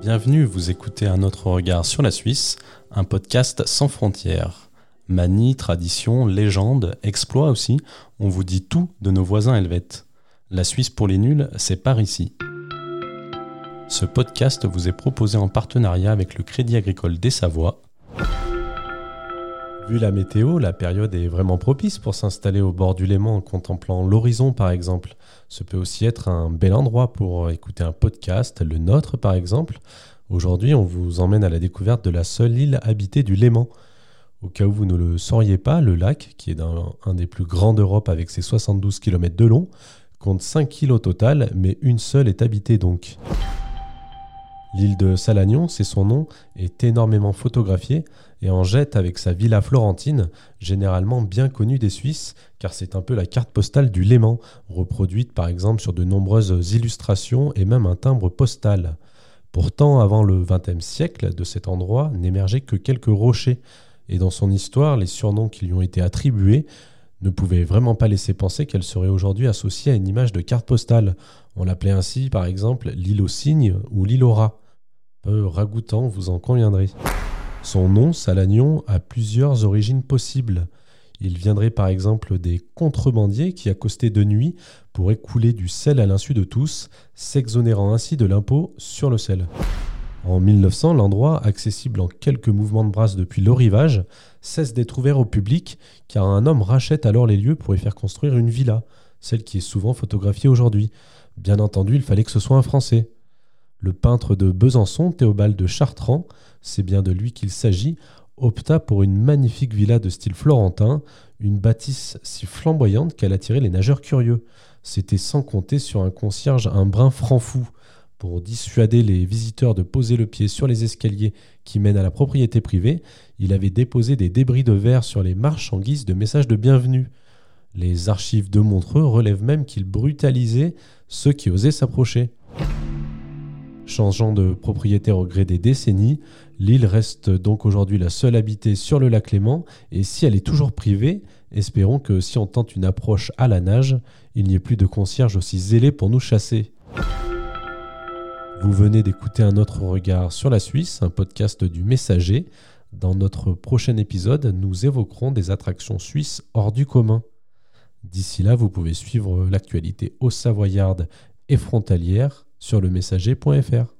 Bienvenue, vous écoutez Un autre regard sur la Suisse, un podcast sans frontières. Manie, tradition, légende, exploit aussi, on vous dit tout de nos voisins helvètes. La Suisse pour les nuls, c'est par ici. Ce podcast vous est proposé en partenariat avec le Crédit Agricole des Savoies. Vu la météo, la période est vraiment propice pour s'installer au bord du Léman en contemplant l'horizon par exemple. Ce peut aussi être un bel endroit pour écouter un podcast, le nôtre par exemple. Aujourd'hui, on vous emmène à la découverte de la seule île habitée du Léman. Au cas où vous ne le sauriez pas, le lac, qui est un, des plus grands d'Europe avec ses 72 km de long, compte 5 îles au total, mais une seule est habitée donc. L'île de Salagnon, c'est son nom, est énormément photographiée et en jette avec sa villa florentine, généralement bien connue des Suisses, car c'est un peu la carte postale du Léman, reproduite par exemple sur de nombreuses illustrations et même un timbre postal. Pourtant, avant le XXe siècle, de cet endroit n'émergeaient que quelques rochers, et dans son histoire, les surnoms qui lui ont été attribués ne pouvaient vraiment pas laisser penser qu'elle serait aujourd'hui associée à une image de carte postale. On l'appelait ainsi, par exemple, l'île aux cygnes ou l'île aux rats. Peu ragoûtant, vous en conviendrez. Son nom, Salagnon, a plusieurs origines possibles. Il viendrait par exemple des contrebandiers qui accostaient de nuit pour écouler du sel à l'insu de tous, s'exonérant ainsi de l'impôt sur le sel. En 1900, l'endroit, accessible en quelques mouvements de brasse depuis le rivage, cesse d'être ouvert au public car un homme rachète alors les lieux pour y faire construire une villa, celle qui est souvent photographiée aujourd'hui. Bien entendu, il fallait que ce soit un Français. Le peintre de Besançon, Théobald de Chartrand, c'est bien de lui qu'il s'agit, opta pour une magnifique villa de style florentin, une bâtisse si flamboyante qu'elle attirait les nageurs curieux. C'était sans compter sur un concierge un brin franc-fou. Pour dissuader les visiteurs de poser le pied sur les escaliers qui mènent à la propriété privée, il avait déposé des débris de verre sur les marches en guise de message de bienvenue. Les archives de Montreux relèvent même qu'il brutalisait ceux qui osaient s'approcher. Changeant de propriétaire au gré des décennies, l'île reste donc aujourd'hui la seule habitée sur le lac Léman, et si elle est toujours privée, espérons que si on tente une approche à la nage, il n'y ait plus de concierge aussi zélé pour nous chasser. Vous venez d'écouter un autre regard sur la Suisse, un podcast du Messager. Dans notre prochain épisode, nous évoquerons des attractions suisses hors du commun. D'ici là, vous pouvez suivre l'actualité au savoyarde et frontalière sur le messager.fr.